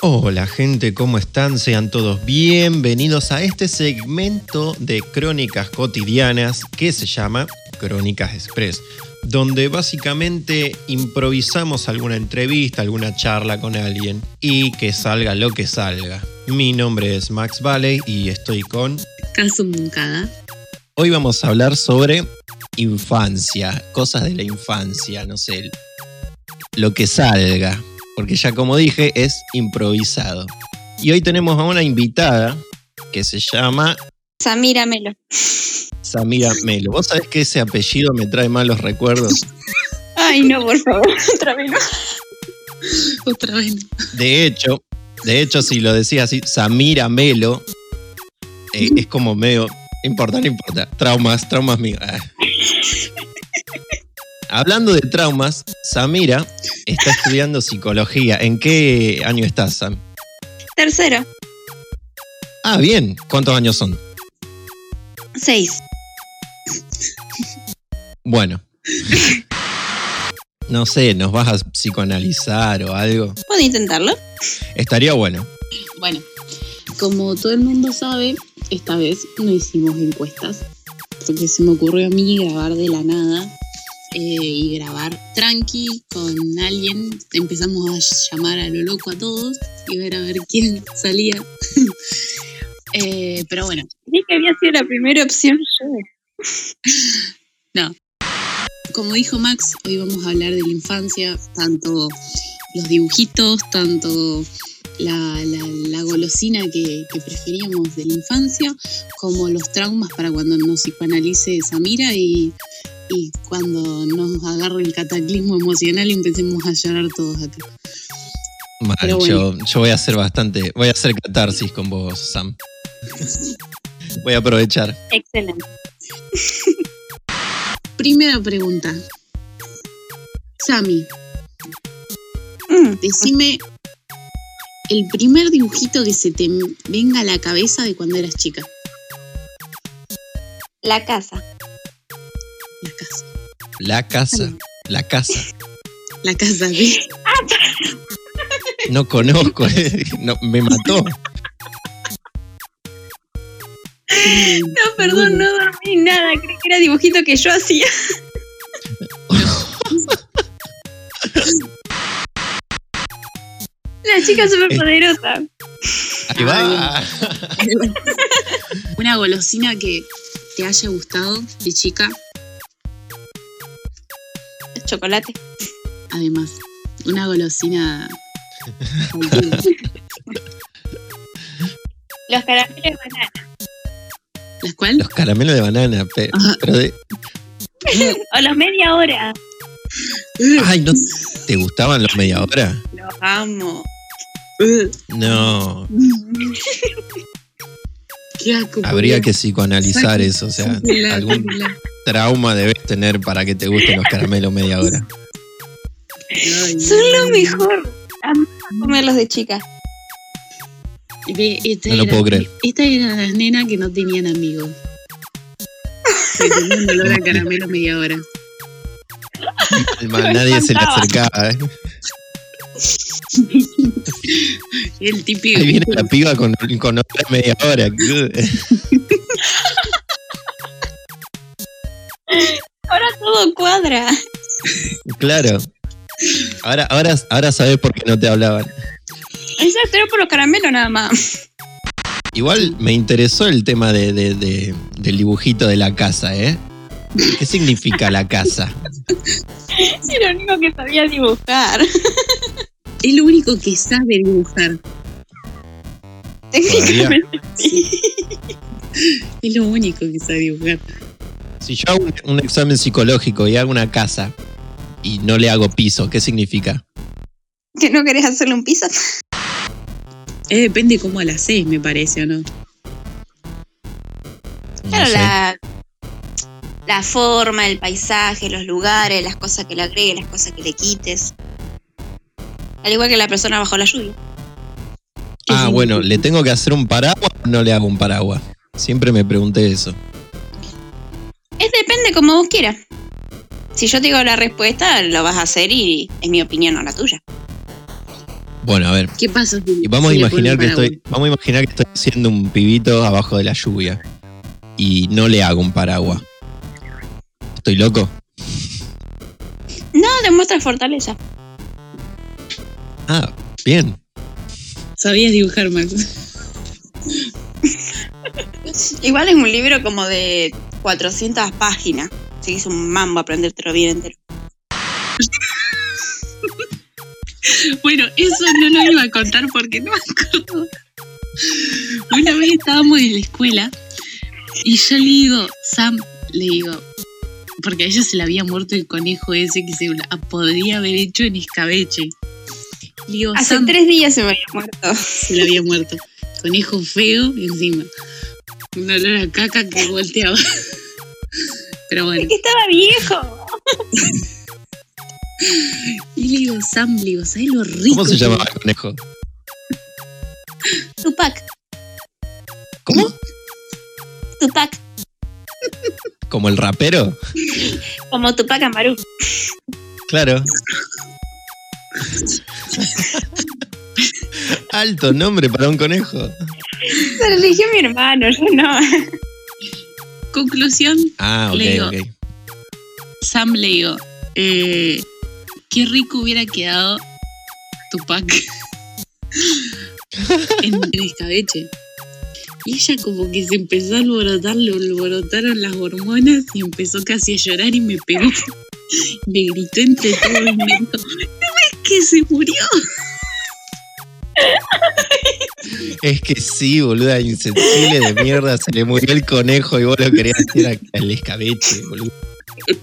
Hola gente, ¿cómo están? Sean todos bienvenidos a este segmento de crónicas cotidianas que se llama Crónicas Express, donde básicamente improvisamos alguna entrevista, alguna charla con alguien y que salga lo que salga. Mi nombre es Max Valley y estoy con... Caso Moncada. Hoy vamos a hablar sobre infancia, cosas de la infancia, no sé, lo que salga, porque ya como dije es improvisado. Y hoy tenemos a una invitada que se llama Samira Melo. Samira Melo. ¿Vos sabés que ese apellido me trae malos recuerdos? Ay, no, por favor, otra vez no. Otra vez. no. De hecho, de hecho, si lo decía así, Samira Melo, eh, es como medio. Importa, no importa. Traumas, traumas míos. Hablando de traumas, Samira está estudiando psicología. ¿En qué año estás, Sam? Tercero, Ah, bien. ¿Cuántos años son? seis. Bueno. No sé, ¿nos vas a psicoanalizar o algo? ¿Puedo intentarlo? Estaría bueno. Bueno, como todo el mundo sabe, esta vez no hicimos encuestas. Porque se me ocurrió a mí grabar de la nada eh, y grabar tranqui con alguien. Empezamos a llamar a lo loco a todos y ver a ver quién salía. Eh, pero bueno, Dije que había sido la primera opción yo. como dijo Max, hoy vamos a hablar de la infancia, tanto los dibujitos, tanto la, la- la golosina que, que preferíamos de la infancia, como los traumas para cuando nos psicoanalice Samira y, y cuando nos agarre el cataclismo emocional y empecemos a llorar todos acá. Pero yo, yo voy a hacer bastante. Voy a hacer catarsis con vos, Sam. Voy a aprovechar. Excelente. Primera pregunta. Sami, Mm, Decime el primer dibujito que se te venga a la cabeza de cuando eras chica. la casa. La casa. La casa. La casa. La casa, ¿sí? No conozco. eh. No, me mató. No, perdón, no dormí nada. Creí que era dibujito que yo hacía. La chica superpoderosa. Ahí va. Una golosina que te haya gustado de chica, Chocolate. además. Una golosina. Los caramelos de banana. ¿Las cuál? Los caramelos de banana. pe- Ajá. Pero de. O los media hora. Ay, ¿no te gustaban los media hora? Los amo. No. Qué asco, Habría que psicoanalizar eso. O sea, sáquenla, algún trauma debes tener para que te gusten los caramelos media hora. Ay, Son lo mejor. Comerlos de chica. Esta No lo era- puedo creer. Esta era las nenas que no tenían amigos. Que tenían olor a caramelo media hora. Mal, Nadie se le acercaba. ¿eh? El típico. Ahí viene la piba con, con otra media hora. Ahora todo cuadra. Claro. Ahora, ahora, ahora sabes por qué no te hablaban. Exacto, era por los caramelos nada más. Igual me interesó el tema de, de- de- del dibujito de la casa, ¿eh? ¿Qué significa la casa? Sí, lo único que sabía dibujar. Es lo único que sabe dibujar. Técnicamente sí. Es lo único que sabe dibujar. Si yo hago un, un examen psicológico y hago una casa y no le hago piso, ¿qué significa? ¿Que no querés hacerle un piso? Eh, depende cómo la haces, me parece, ¿o no? No Claro, sé. la, la forma, el paisaje, los lugares, las cosas que le agregues, las cosas que le quites. Al igual que la persona bajo la lluvia. ¿Qué Ah, bueno? ¿le tengo que hacer un paraguas o no le hago un paraguas? Siempre me pregunté eso. Es depende como vos quieras. Si yo te digo la respuesta, lo vas a hacer y es mi opinión, no la tuya. Bueno, a ver. ¿Qué pasa? si- Y vamos a si imaginar que estoy. Vamos a imaginar que estoy siendo un pibito abajo de la lluvia. Y no le hago un paraguas. ¿Estoy loco? No, demuestra fortaleza. Ah, bien. Sabías dibujar, Max. Igual es un libro como de 400 páginas. Así que es un mambo aprendértelo bien entero. Bueno, eso no lo iba a contar porque no me acuerdo. Una vez estábamos en la escuela y yo le digo, Sam, le digo, porque a ella se le había muerto el conejo ese que se la podría haber hecho en escabeche. Hace tres días se me había muerto. se le había muerto. Conejo feo encima. Un olor a caca que volteaba. Pero bueno. Es que estaba viejo. Y le digo, Sam, le digo, ¿sabes lo rico? ¿Cómo se llamaba el conejo? Tupac. ¿Cómo? Tupac. ¿Como el rapero? Como Tupac Amaru. Claro. Alto nombre para un conejo. Se lo eligió mi hermano, yo no. Conclusión, Ah, ok, Le digo, ok. Sam le digo, eh, qué rico hubiera quedado Tupac en el escabeche. Y ella como que se empezó a alborotar, le alborotaron las hormonas y empezó casi a llorar y me pegó. Me gritó entre todos y me dijo, ¿no ves que se murió? Es que sí, boluda, insensible de mierda. Se le murió el conejo y vos lo querías hacer al escabeche, boludo.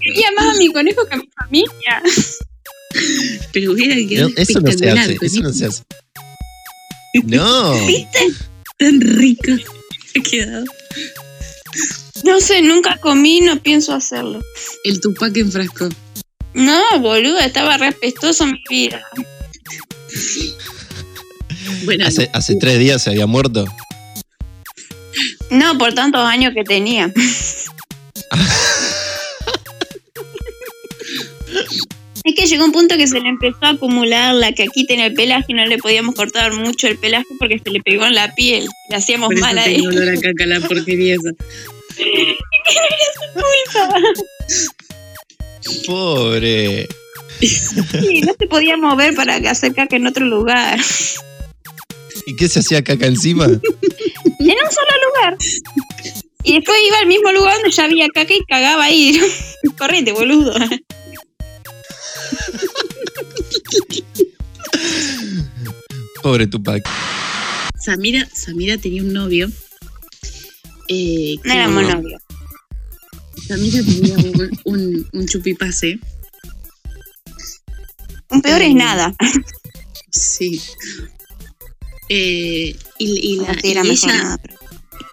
Quería más a mi conejo que a mi familia. Pero hubiera No, quedado eso no se hace, eso no se hace. No. Tan rico ha quedado. No sé, nunca comí, no pienso hacerlo. El Tupac en frasco. No, boludo, estaba re apestoso mi vida. Bueno, Hace, hace tres días se había muerto. No, por tantos años que tenía. Es que llegó un punto que se le empezó a acumular la caquita en el pelaje y no le podíamos cortar mucho el pelaje porque se le pegó en la piel. Le hacíamos por eso mal a él. olor a caca la porquería esa. Pobre. Sí, no se podía mover para hacer caca en otro lugar. ¿Y qué se hacía caca encima? En un solo lugar. Y después iba al mismo lugar donde ya había caca y cagaba ahí. Correte, boludo. Pobre Tupac. Samira, Samira tenía un novio. eh, No éramos novios. Samira tenía un, un, un chupipase. Un peor es nada. Sí. Eh, y, la- ella, nada, pero-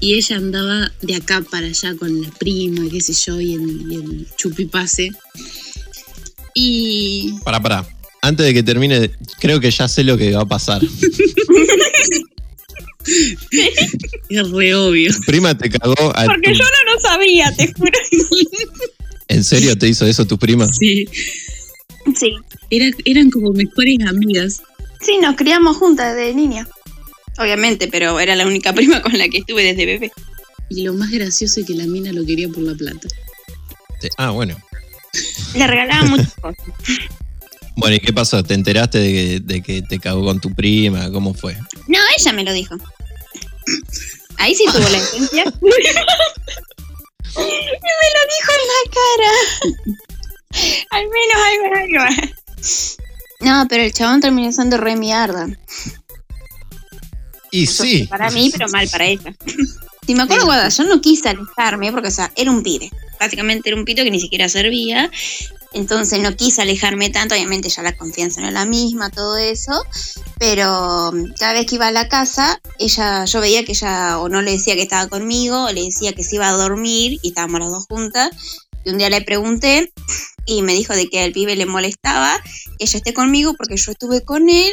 y ella andaba de acá para allá con la prima, qué sé yo, y en chupipase. Y Pará, pará. Antes de que termine, creo que ya sé lo que va a pasar. es re obvio. Tu prima te cagó a Porque tu- yo no lo sabía, te juro. ¿En serio te hizo eso tu prima? Sí. Sí. Era- eran como mejores amigas. Sí, nos criamos juntas de niña. Obviamente, pero era la única prima con la que estuve desde bebé. Y lo más gracioso es que la mina lo quería por la plata. Sí. Ah, bueno. Le regalaba muchas cosas. Bueno, ¿y qué pasó? ¿Te enteraste de que, de que te cagó con tu prima? ¿Cómo fue? No, ella me lo dijo. Ahí sí tuvo la esencia. y me lo dijo en la cara. Al menos algo, algo. No, pero el chabón terminó siendo re mierda. Y Eso sí. Para mí, pero mal para ella. Si me acuerdo, guarda, yo no quise alejarme porque, o sea, era un pibe. Básicamente era un pito que ni siquiera servía. Entonces no quise alejarme tanto. Obviamente ya la confianza no es la misma, todo eso. Pero mm, cada vez que iba a la casa, ella, yo veía que ella o no le decía que estaba conmigo, o le decía que se iba a dormir y estábamos las dos juntas. Y un día le pregunté y me dijo de que al pibe le molestaba que ella esté conmigo porque yo estuve con él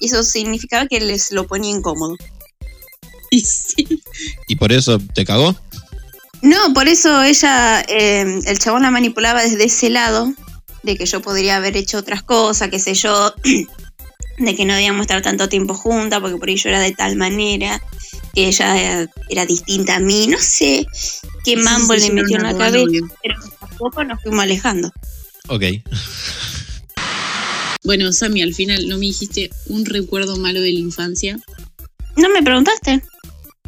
y eso significaba que les lo ponía incómodo. Y sí. ¿Y por eso te cagó? No, por eso ella, eh, el chabón la manipulaba desde ese lado, de que yo podría haber hecho otras cosas, qué sé yo. de que no debíamos estar tanto tiempo juntas, porque por ahí yo era de tal manera, que ella era, era distinta a mí, no sé qué mambo Sí, le metió en la cabeza, pero tampoco nos fuimos alejando. Ok. Bueno, Sammy, al final no me dijiste un recuerdo malo de la infancia. ¿No me preguntaste?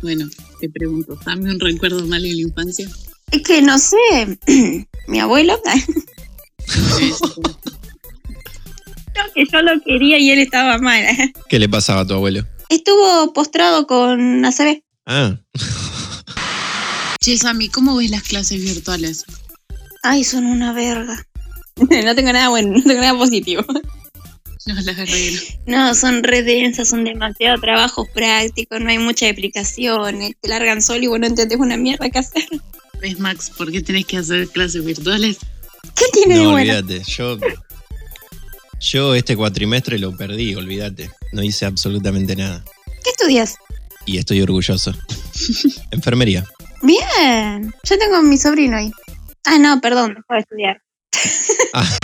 Bueno, te pregunto, dame un recuerdo malo de la infancia. Es que no sé, mi abuelo, creo que yo lo quería y él estaba mal. ¿Qué le pasaba a tu abuelo? Estuvo postrado con ACB. Ah, Che, Sammy, ¿cómo ves las clases virtuales? Ay, son una verga. No tengo nada bueno, no tengo nada positivo. No, las arreglo. No, son re densas, son demasiado trabajos prácticos, no hay muchas explicaciones, te largan solo y vos no entendés una mierda que hacer. ¿Ves, Max, por qué tenés que hacer clases virtuales? ¿Qué tiene de no, bueno? olvídate. Yo, yo este cuatrimestre lo perdí, olvídate. No hice absolutamente nada. ¿Qué estudias? Y estoy orgulloso. Enfermería. Bien, yo tengo a mi sobrino ahí. Ah, no, perdón, dejó de estudiar.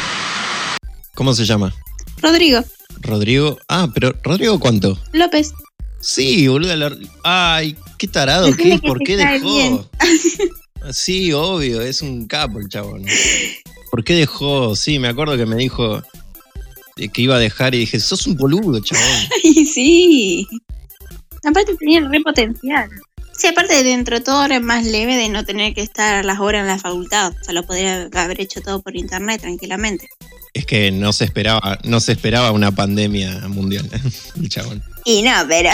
¿Cómo se llama? Rodrigo Rodrigo. Ah, pero ¿Rodrigo cuánto? López. Sí, boludo. la- Ay, qué tarado Decime que ¿Por qué bien. dejó? Sí, obvio, es un capo el chabón. ¿Por qué dejó? Sí, me acuerdo que me dijo que iba a dejar y dije, sos un boludo, chabón. Ay, sí. Aparte tenía el re potencial. Sí, aparte de dentro de todo es más leve de no tener que estar las horas en la facultad. O sea, lo podría haber hecho todo por internet tranquilamente. Es que no se esperaba, no se esperaba una pandemia mundial, el chabón. Y no, pero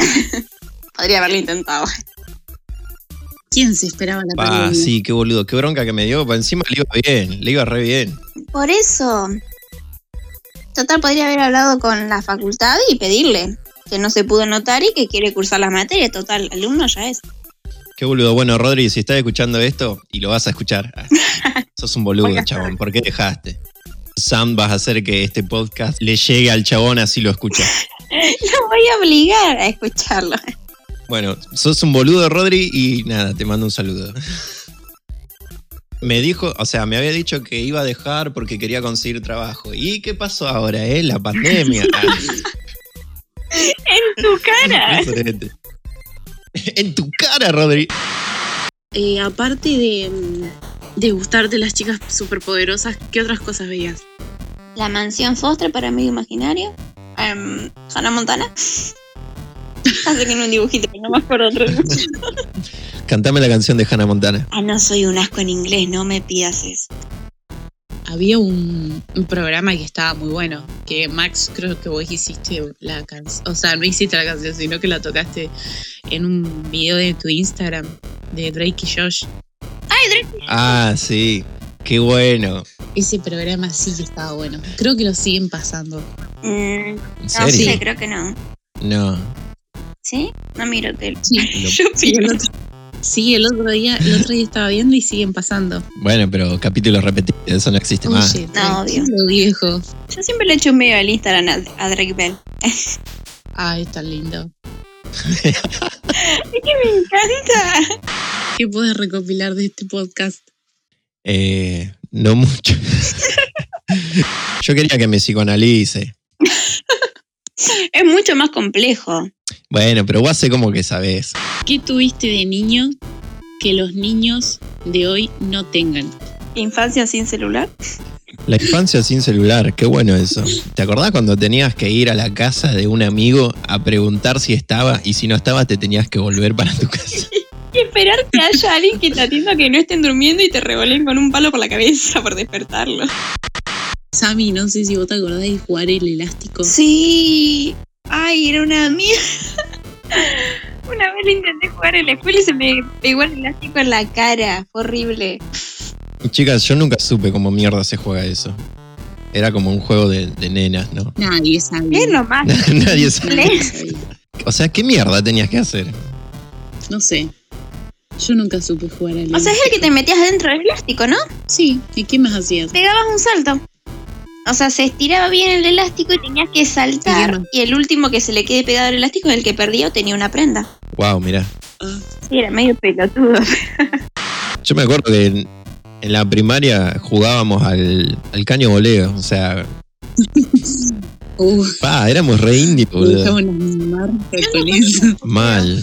podría haberlo intentado. ¿Quién se esperaba la Ah, pandemia? sí, qué boludo, qué bronca que me dio. Encima le iba bien, le iba re bien. Por eso. Total, podría haber hablado con la facultad y pedirle que no se pudo notar y que quiere cursar las materias. Total, alumno ya es. Qué boludo. Bueno, Rodri, si estás escuchando esto y lo vas a escuchar, ah, sos un boludo, chabón. ¿Por qué dejaste? Sam, vas a hacer que este podcast le llegue al chabón así lo escucha. Lo voy a obligar a escucharlo. Bueno, sos un boludo, Rodri, y nada, te mando un saludo. Me dijo, o sea, me había dicho que iba a dejar porque quería conseguir trabajo. ¿Y qué pasó ahora, eh? La pandemia. En tu cara. en tu cara, Rodri. Eh, aparte de, de gustarte las chicas superpoderosas, ¿qué otras cosas veías? La mansión Foster para amigo imaginario. Em, Hannah Montana. Hace que en un dibujito, pero no me acuerdo otro. Cantame la canción de Hannah Montana. ah, no soy un asco en inglés, no me pidas eso. Había un, un programa que estaba muy bueno, que Max creo que vos hiciste la canción, o sea, no hiciste la canción, sino que la tocaste en un video de tu Instagram de Drake y Josh. Ay, Drake. Ah, sí. Qué bueno. Ese programa sí que estaba bueno. Creo que lo siguen pasando. Mm, ¿En no serio? sé, creo que no. No. ¿Sí? No miro tele. Sí, Yo otro, sí, el otro día, el otro día estaba viendo y siguen pasando. Bueno, pero capítulos repetidos, eso no existe más. Oye, No, tranquilo, viejo. Yo siempre le echo un medio al Instagram a, a Drake Bell. Ay, tan lindo. Es que me encanta. ¿Qué puedes recopilar de este podcast? Eh, no mucho. Yo quería que me psicoanalice. Es mucho más complejo. Bueno, pero vos sé como que sabés. ¿Qué tuviste de niño que los niños de hoy no tengan? Infancia sin celular. La infancia sin celular, qué bueno eso. ¿Te acordás cuando tenías que ir a la casa de un amigo a preguntar si estaba y si no estaba te tenías que volver para tu casa? Y esperar que haya alguien que te atienda que no estén durmiendo y te revolen con un palo por la cabeza por despertarlo. Sammy, no sé si vos te acordás de jugar el elástico. Sí. Ay, era una mierda. Una vez lo intenté jugar en la escuela y se me pegó el elástico en la cara. Fue horrible. Chicas, yo nunca supe cómo mierda se juega eso. Era como un juego de, de nenas, ¿no? Nadie sabía. Es lo más. Nadie sabía. O sea, ¿qué mierda tenías que hacer? No sé. Yo nunca supe jugar al O sea, es el que te metías dentro del elástico, ¿no? Sí, ¿y qué más hacías? Pegabas un salto. O sea, se estiraba bien el elástico y tenías que ¿Y qué saltar. Y el último que se le quede pegado al elástico es el que perdió tenía una prenda. Wow, mirá. Ah, Sí, era medio pelotudo. Yo me acuerdo que en, en la primaria jugábamos al, al caño voleo. O sea, Uh, Pa, éramos re indie, boludo. con eso. Mal.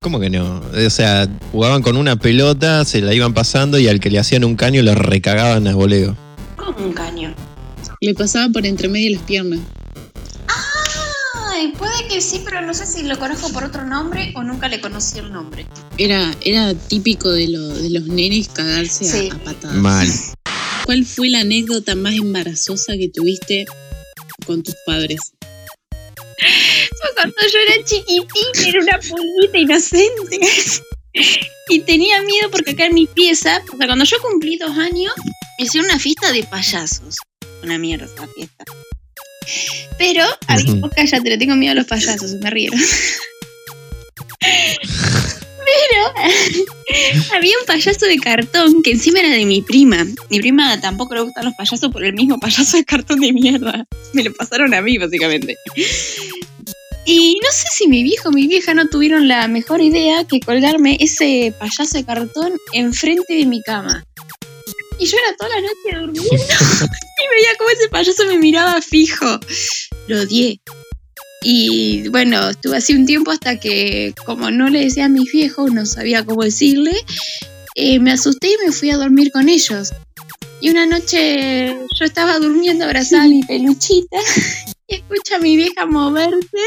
¿Cómo que no? O sea, jugaban con una pelota, se la iban pasando y al que le hacían un caño lo recagaban a voleo. Como un caño. Le pasaba por entre medio de las piernas. Ay, puede que sí, pero no sé si lo conozco por otro nombre o nunca le conocí el nombre. Era, era típico de, lo- de los nenes cagarse a- Sí. a, patadas. Mal. ¿Cuál fue la anécdota más embarazosa que tuviste con tus padres? Fue cuando yo era chiquitina, era una pulguita inocente. Y tenía miedo porque acá en mi pieza, o sea, cuando yo cumplí dos años, hicieron una fiesta de payasos. Una mierda esa fiesta. Pero, había, Ujú. vos cállate, le tengo miedo a los payasos, me rieron. Pero había un payaso de cartón que encima era de mi prima. Mi prima tampoco le gustan los payasos por el mismo payaso de cartón de mierda. Me lo pasaron a mí, básicamente. Y no sé si mi viejo o mi vieja no tuvieron la mejor idea que colgarme ese payaso de cartón enfrente de mi cama. Y yo era toda la noche durmiendo payaso me miraba fijo. Lo odié. Y bueno, estuve así un tiempo hasta que, como no le decía a mis viejos, no sabía cómo decirle, eh, me asusté y me fui a dormir con ellos. Y una noche yo estaba durmiendo abrazada a mi peluchita y escucho a mi vieja moverse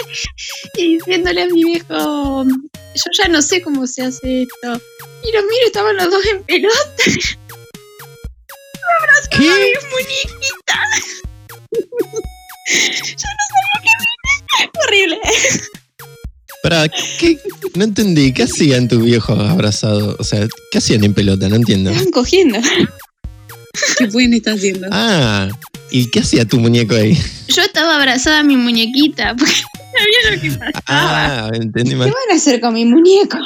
y diciéndole a mi viejo, yo ya no sé cómo se hace esto. Y los miro, estaban los dos en pelota, ¿Qué? mi muñequita. yo no sabía qué mirar. Horrible. Para, ¿qué? No entendí. ¿Qué hacían tus viejos abrazados? O sea, ¿qué hacían en pelota? No entiendo. Estaban cogiendo. ¿Qué pueden estar haciendo? Ah, ¿y qué hacía tu muñeco ahí? Yo estaba abrazada a mi muñequita porque sabía lo que pasaba. Ah, entendí ¿Qué van a hacer con mi muñeco?